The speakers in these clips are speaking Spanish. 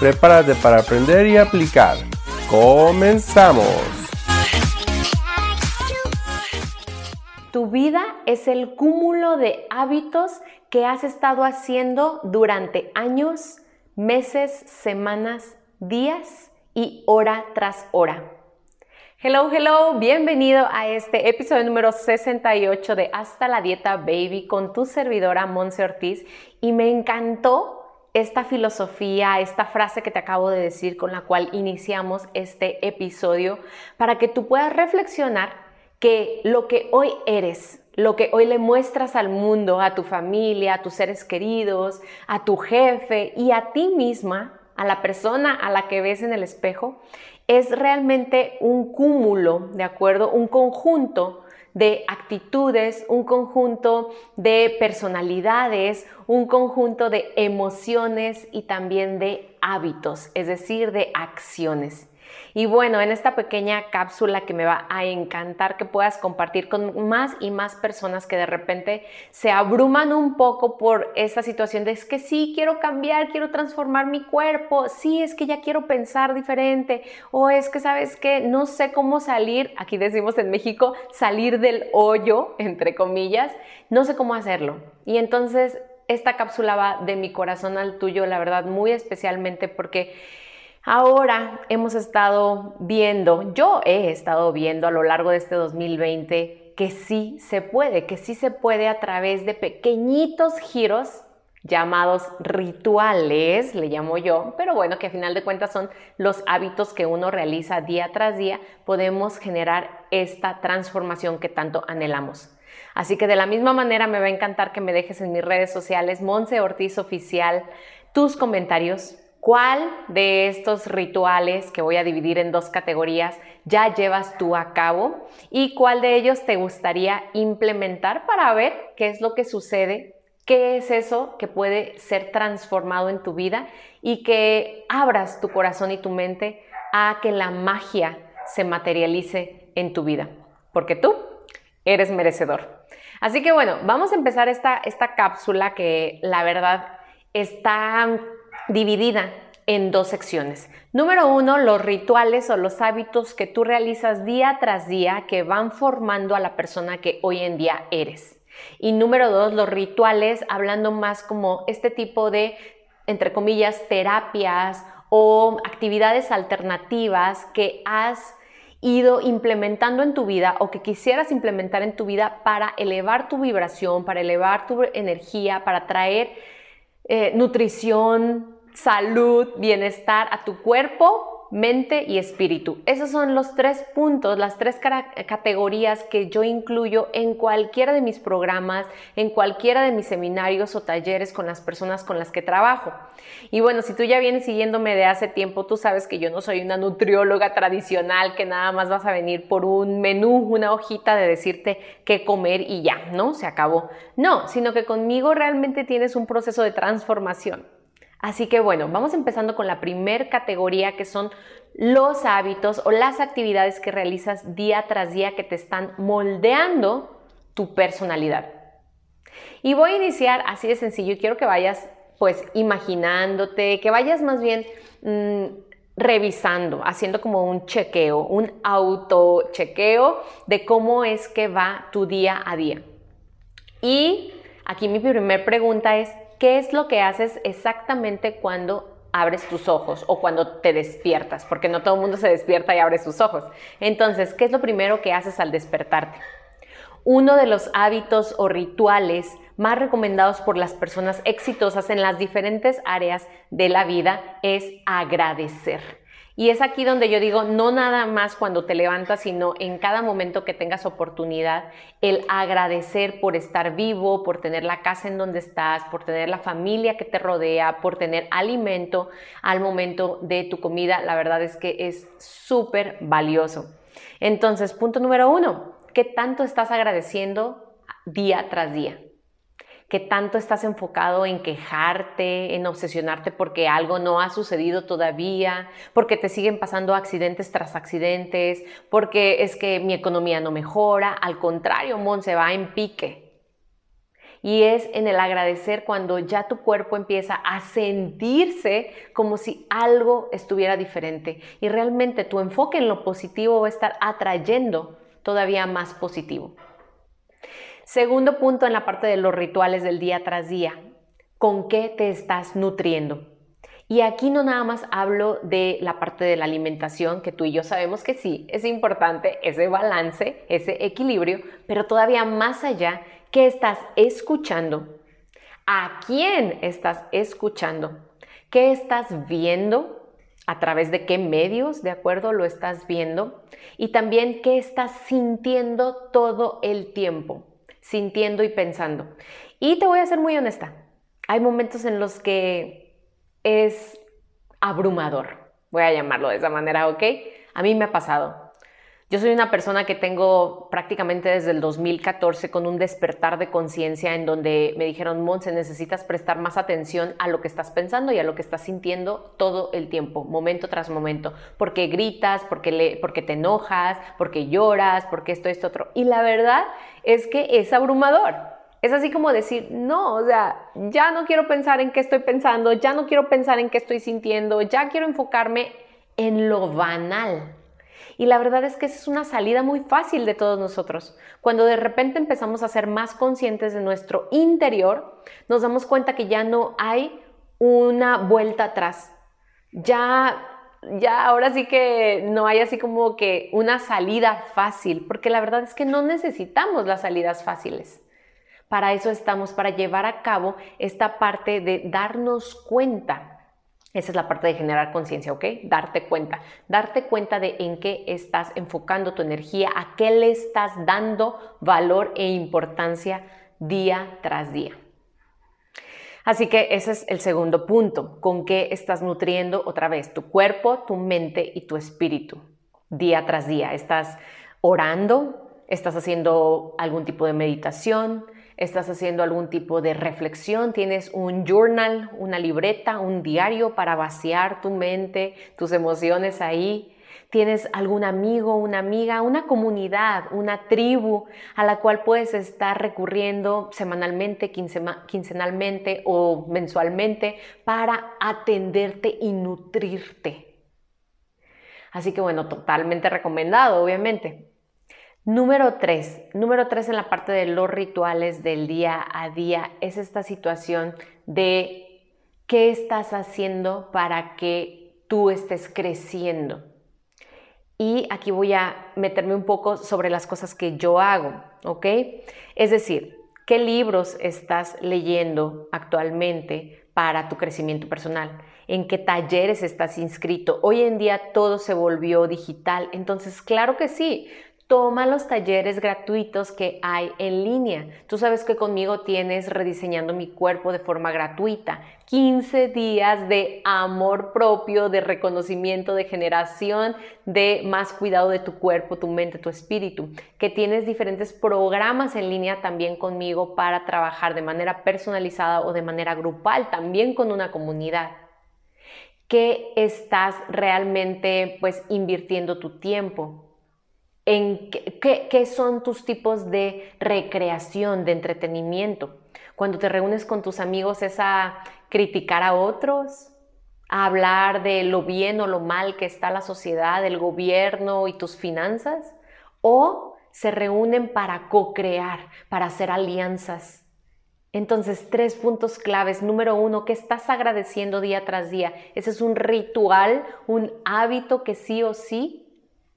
Prepárate para aprender y aplicar. ¡Comenzamos! Tu vida es el cúmulo de hábitos que has estado haciendo durante años, meses, semanas, días y hora tras hora. Hello, hello, bienvenido a este episodio número 68 de Hasta la Dieta Baby con tu servidora Monse Ortiz y me encantó esta filosofía, esta frase que te acabo de decir con la cual iniciamos este episodio para que tú puedas reflexionar que lo que hoy eres, lo que hoy le muestras al mundo, a tu familia, a tus seres queridos, a tu jefe y a ti misma, a la persona a la que ves en el espejo, es realmente un cúmulo, ¿de acuerdo? Un conjunto de actitudes, un conjunto de personalidades, un conjunto de emociones y también de hábitos, es decir, de acciones. Y bueno, en esta pequeña cápsula que me va a encantar que puedas compartir con más y más personas que de repente se abruman un poco por esta situación de es que sí, quiero cambiar, quiero transformar mi cuerpo, sí, es que ya quiero pensar diferente, o es que sabes que no sé cómo salir, aquí decimos en México, salir del hoyo, entre comillas, no sé cómo hacerlo. Y entonces esta cápsula va de mi corazón al tuyo, la verdad, muy especialmente porque Ahora hemos estado viendo, yo he estado viendo a lo largo de este 2020 que sí se puede, que sí se puede a través de pequeñitos giros llamados rituales, le llamo yo, pero bueno, que a final de cuentas son los hábitos que uno realiza día tras día, podemos generar esta transformación que tanto anhelamos. Así que de la misma manera me va a encantar que me dejes en mis redes sociales, Monse Ortiz Oficial, tus comentarios, ¿Cuál de estos rituales que voy a dividir en dos categorías ya llevas tú a cabo y cuál de ellos te gustaría implementar para ver qué es lo que sucede, qué es eso que puede ser transformado en tu vida y que abras tu corazón y tu mente a que la magia se materialice en tu vida, porque tú eres merecedor. Así que bueno, vamos a empezar esta, esta cápsula que la verdad está dividida en dos secciones. Número uno, los rituales o los hábitos que tú realizas día tras día que van formando a la persona que hoy en día eres. Y número dos, los rituales, hablando más como este tipo de, entre comillas, terapias o actividades alternativas que has ido implementando en tu vida o que quisieras implementar en tu vida para elevar tu vibración, para elevar tu energía, para traer eh, nutrición, salud, bienestar a tu cuerpo, mente y espíritu. Esos son los tres puntos, las tres categorías que yo incluyo en cualquiera de mis programas, en cualquiera de mis seminarios o talleres con las personas con las que trabajo. Y bueno, si tú ya vienes siguiéndome de hace tiempo, tú sabes que yo no soy una nutrióloga tradicional que nada más vas a venir por un menú, una hojita de decirte qué comer y ya, ¿no? Se acabó. No, sino que conmigo realmente tienes un proceso de transformación. Así que bueno, vamos empezando con la primer categoría que son los hábitos o las actividades que realizas día tras día que te están moldeando tu personalidad. Y voy a iniciar así de sencillo y quiero que vayas pues imaginándote, que vayas más bien mm, revisando, haciendo como un chequeo, un auto chequeo de cómo es que va tu día a día. Y aquí mi primera pregunta es, ¿qué es lo que haces exactamente cuando abres tus ojos o cuando te despiertas? Porque no todo el mundo se despierta y abre sus ojos. Entonces, ¿qué es lo primero que haces al despertarte? Uno de los hábitos o rituales más recomendados por las personas exitosas en las diferentes áreas de la vida es agradecer. Y es aquí donde yo digo, no nada más cuando te levantas, sino en cada momento que tengas oportunidad, el agradecer por estar vivo, por tener la casa en donde estás, por tener la familia que te rodea, por tener alimento al momento de tu comida. La verdad es que es súper valioso. Entonces, punto número uno, ¿qué tanto estás agradeciendo día tras día? Que tanto estás enfocado en quejarte, en obsesionarte porque algo no ha sucedido todavía, porque te siguen pasando accidentes tras accidentes, porque es que mi economía no mejora, al contrario, Mon se va en pique. Y es en el agradecer cuando ya tu cuerpo empieza a sentirse como si algo estuviera diferente. Y realmente tu enfoque en lo positivo va a estar atrayendo todavía más positivo. Segundo punto en la parte de los rituales del día tras día. ¿Con qué te estás nutriendo? Y aquí no nada más hablo de la parte de la alimentación, que tú y yo sabemos que sí, es importante ese balance, ese equilibrio, pero todavía más allá, ¿qué estás escuchando? ¿A quién estás escuchando? ¿Qué estás viendo? ¿A través de qué medios, de acuerdo, lo estás viendo? Y también qué estás sintiendo todo el tiempo sintiendo y pensando. Y te voy a ser muy honesta, hay momentos en los que es abrumador, voy a llamarlo de esa manera, ¿ok? A mí me ha pasado. Yo soy una persona que tengo prácticamente desde el 2014 con un despertar de conciencia en donde me dijeron, Monse, necesitas prestar más atención a lo que estás pensando y a lo que estás sintiendo todo el tiempo, momento tras momento, porque gritas, porque, le, porque te enojas, porque lloras, porque esto, esto, otro. Y la verdad es que es abrumador. Es así como decir, no, o sea, ya no quiero pensar en qué estoy pensando, ya no quiero pensar en qué estoy sintiendo, ya quiero enfocarme en lo banal y la verdad es que esa es una salida muy fácil de todos nosotros. Cuando de repente empezamos a ser más conscientes de nuestro interior, nos damos cuenta que ya no hay una vuelta atrás. Ya ya ahora sí que no hay así como que una salida fácil, porque la verdad es que no necesitamos las salidas fáciles. Para eso estamos, para llevar a cabo esta parte de darnos cuenta esa es la parte de generar conciencia, ¿ok? Darte cuenta. Darte cuenta de en qué estás enfocando tu energía, a qué le estás dando valor e importancia día tras día. Así que ese es el segundo punto, con qué estás nutriendo otra vez tu cuerpo, tu mente y tu espíritu día tras día. ¿Estás orando? ¿Estás haciendo algún tipo de meditación? Estás haciendo algún tipo de reflexión, tienes un journal, una libreta, un diario para vaciar tu mente, tus emociones ahí. Tienes algún amigo, una amiga, una comunidad, una tribu a la cual puedes estar recurriendo semanalmente, quincenalmente o mensualmente para atenderte y nutrirte. Así que bueno, totalmente recomendado, obviamente. Número tres, número tres en la parte de los rituales del día a día es esta situación de qué estás haciendo para que tú estés creciendo. Y aquí voy a meterme un poco sobre las cosas que yo hago, ¿ok? Es decir, ¿qué libros estás leyendo actualmente para tu crecimiento personal? ¿En qué talleres estás inscrito? Hoy en día todo se volvió digital, entonces claro que sí, Toma los talleres gratuitos que hay en línea. Tú sabes que conmigo tienes rediseñando mi cuerpo de forma gratuita. 15 días de amor propio, de reconocimiento, de generación, de más cuidado de tu cuerpo, tu mente, tu espíritu. Que tienes diferentes programas en línea también conmigo para trabajar de manera personalizada o de manera grupal, también con una comunidad. ¿Qué estás realmente pues invirtiendo tu tiempo? En qué, son tus tipos de recreación, de entretenimiento. Cuando te reúnes con tus amigos es a criticar a otros, a hablar de lo bien o lo mal que está la sociedad, el gobierno y tus finanzas, o se reúnen para co-crear, para hacer alianzas. Entonces, tres puntos claves. Número uno, ¿qué estás agradeciendo día tras día? Ese es un ritual, un hábito que sí o sí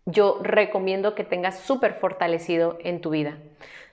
yo recomiendo que tengas súper fortalecido en tu vida.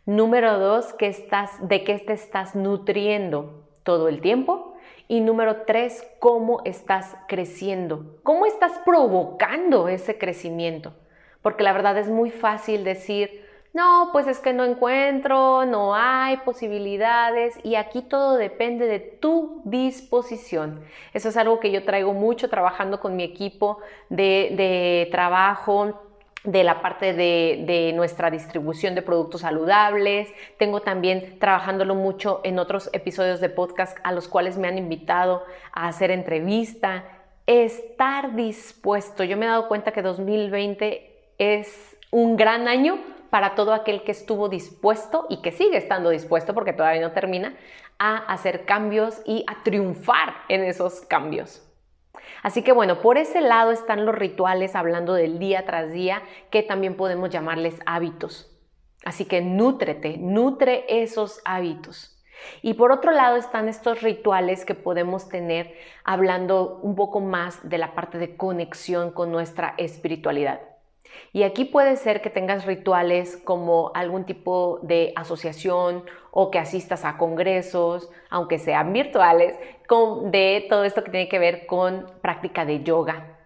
Número dos, que estás, de qué te estás nutriendo todo el tiempo. Y número tres, cómo estás creciendo, cómo estás provocando ese crecimiento. Porque la verdad es muy fácil decir, no, pues es que no encuentro, no hay posibilidades y aquí todo depende de tu disposición. Eso es algo que yo traigo mucho trabajando con mi equipo de, trabajo de la parte de, de, nuestra distribución de productos saludables. Tengo también trabajándolo mucho en otros episodios de podcast a los cuales me han invitado a hacer entrevista. Estar dispuesto. Yo me he dado cuenta que 2020 es un gran año para todo aquel que estuvo dispuesto y que sigue estando dispuesto, porque todavía no termina, a hacer cambios y a triunfar en esos cambios. Así que bueno, por ese lado están los rituales hablando del día tras día, que también podemos llamarles hábitos. Así que nútrete, nutre esos hábitos. Y por otro lado están estos rituales que podemos tener hablando un poco más de la parte de conexión con nuestra espiritualidad. Y aquí puede ser que tengas rituales como algún tipo de asociación o que asistas a congresos, aunque sean virtuales, de todo esto que tiene que ver con práctica de yoga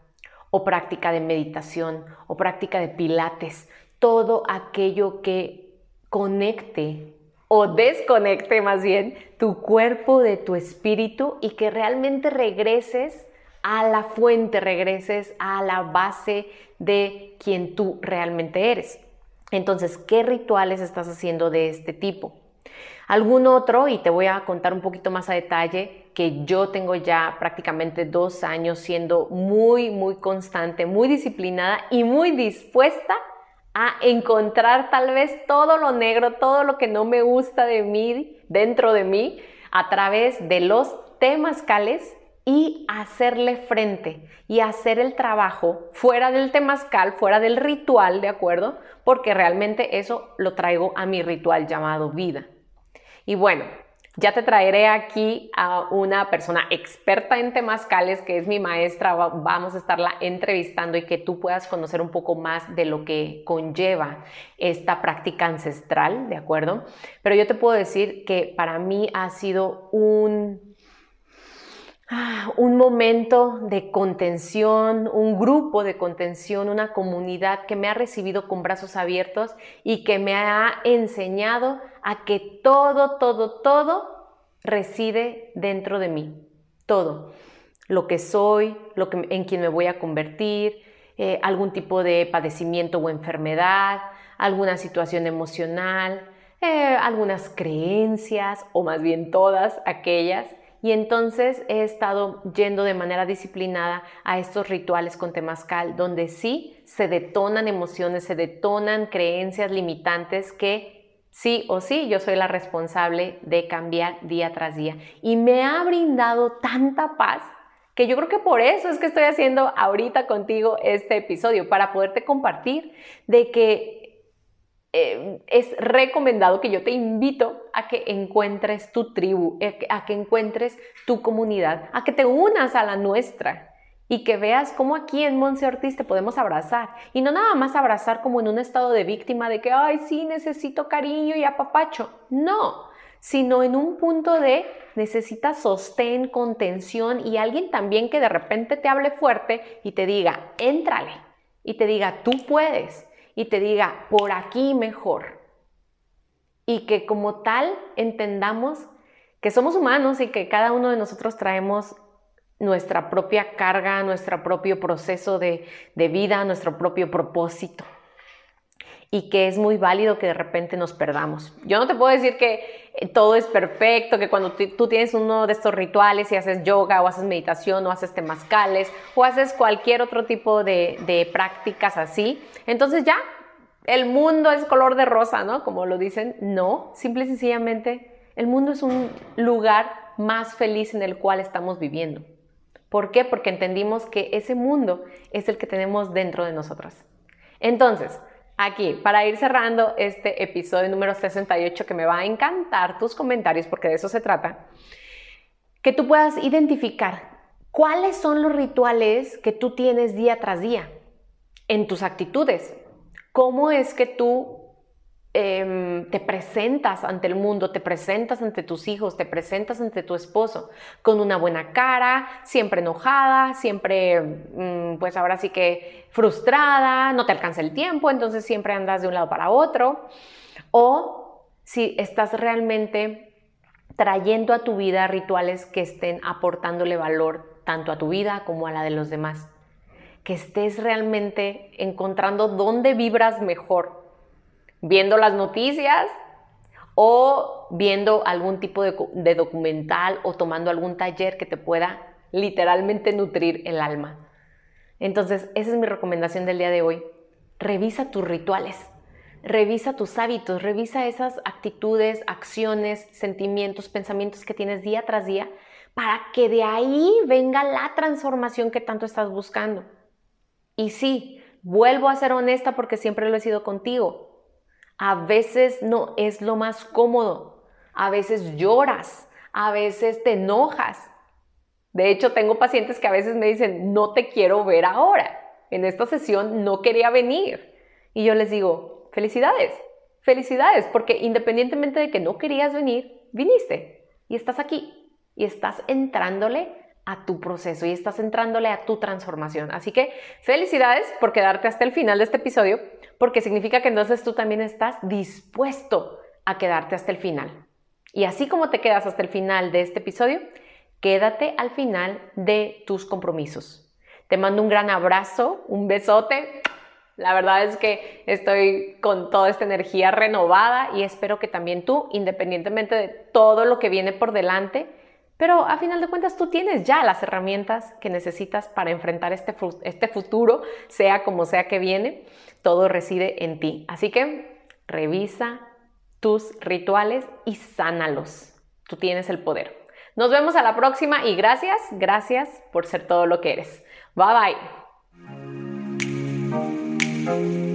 o práctica de meditación o práctica de pilates, todo aquello que conecte o desconecte más bien tu cuerpo de tu espíritu y que realmente regreses a la fuente, regreses a la base de quien tú realmente eres. Entonces, ¿qué rituales estás haciendo de este tipo? Algún otro, y te voy a contar un poquito más a detalle, que yo tengo ya prácticamente dos años siendo muy, muy constante, muy disciplinada y muy dispuesta a encontrar tal vez todo lo negro, todo lo que no me gusta de mí, dentro de mí, a través de los temazcales y hacerle frente y hacer el trabajo fuera del temazcal, fuera del ritual, ¿de acuerdo? Porque realmente eso lo traigo a mi ritual llamado vida. Y bueno, ya te traeré aquí a una persona experta en temazcales, que es mi maestra, vamos a estarla entrevistando y que tú puedas conocer un poco más de lo que conlleva esta práctica ancestral, ¿de acuerdo? Pero yo te puedo decir que para mí ha sido un Ah, un momento de contención, un grupo de contención, una comunidad que me ha recibido con brazos abiertos y que me ha enseñado a que todo, todo, todo reside dentro de mí. Todo. Lo que soy, lo que, en quien me voy a convertir, eh, algún tipo de padecimiento o enfermedad, alguna situación emocional, eh, algunas creencias o más bien todas aquellas y entonces he estado yendo de manera disciplinada a estos rituales con temazcal donde sí se detonan emociones, se detonan creencias limitantes que sí o sí yo soy la responsable de cambiar día tras día. Y me ha brindado tanta paz que yo creo que por eso es que estoy haciendo ahorita contigo este episodio, para poderte compartir de que eh, es recomendado que yo te invito a que encuentres tu tribu, eh, a que encuentres tu comunidad, a que te unas a la nuestra y que veas cómo aquí en Monse Ortiz te podemos abrazar. Y no nada más abrazar como en un estado de víctima de que, ay, sí, necesito cariño y apapacho. No, sino en un punto de necesitas sostén, contención y alguien también que de repente te hable fuerte y te diga, éntrale, y te diga, tú puedes y te diga, por aquí mejor. Y que como tal entendamos que somos humanos y que cada uno de nosotros traemos nuestra propia carga, nuestro propio proceso de, vida, nuestro propio propósito. Y que es muy válido que de repente nos perdamos. Yo no te puedo decir que eh, todo es perfecto, que cuando tú tienes uno de estos rituales y haces yoga o haces meditación o haces temazcales o haces cualquier otro tipo de, de prácticas así, entonces ya el mundo es color de rosa, ¿no? Como lo dicen, no, simple y sencillamente el mundo es un lugar más feliz en el cual estamos viviendo. ¿Por qué? Porque entendimos que ese mundo es el que tenemos dentro de nosotros. Entonces, aquí, para ir cerrando este episodio número 68, que me va a encantar tus comentarios, porque de eso se trata, que tú puedas identificar cuáles son los rituales que tú tienes día tras día en tus actitudes, ¿Cómo es que tú em, te presentas ante el mundo, te presentas ante tus hijos, te presentas ante tu esposo con una buena cara, siempre enojada, siempre, mm, pues ahora sí que frustrada, no te alcanza el tiempo, entonces siempre andas de un lado para otro. O si estás realmente trayendo a tu vida rituales que estén aportándole valor tanto a tu vida como a la de los demás. Que estés realmente encontrando dónde vibras mejor. Viendo las noticias o viendo algún tipo de, documental o tomando algún taller que te pueda literalmente nutrir el alma. Entonces, esa es mi recomendación del día de hoy. Revisa tus rituales. Revisa tus hábitos, revisa esas actitudes, acciones, sentimientos, pensamientos que tienes día tras día para que de ahí venga la transformación que tanto estás buscando. Y sí, vuelvo a ser honesta porque siempre lo he sido contigo. A veces no es lo más cómodo, a veces lloras, a veces te enojas. De hecho, tengo pacientes que a veces me dicen, no te quiero ver ahora. En esta sesión no quería venir. Y yo les digo, felicidades, felicidades, porque independientemente de que no querías venir, viniste y estás aquí y estás entrándole a tu proceso y estás entrándole a tu transformación. Así que felicidades por quedarte hasta el final de este episodio, porque significa que entonces tú también estás dispuesto a quedarte hasta el final. Y así como te quedas hasta el final de este episodio, quédate al final de tus compromisos. Te mando un gran abrazo, un besote la verdad es que estoy con toda esta energía renovada y espero que también tú, independientemente de todo lo que viene por delante, pero a final de cuentas tú tienes ya las herramientas que necesitas para enfrentar este, este futuro, sea como sea que viene, todo reside en ti. Así que revisa tus rituales y sánalos. Tú tienes el poder. Nos vemos a la próxima y gracias, gracias por ser todo lo que eres. Bye bye.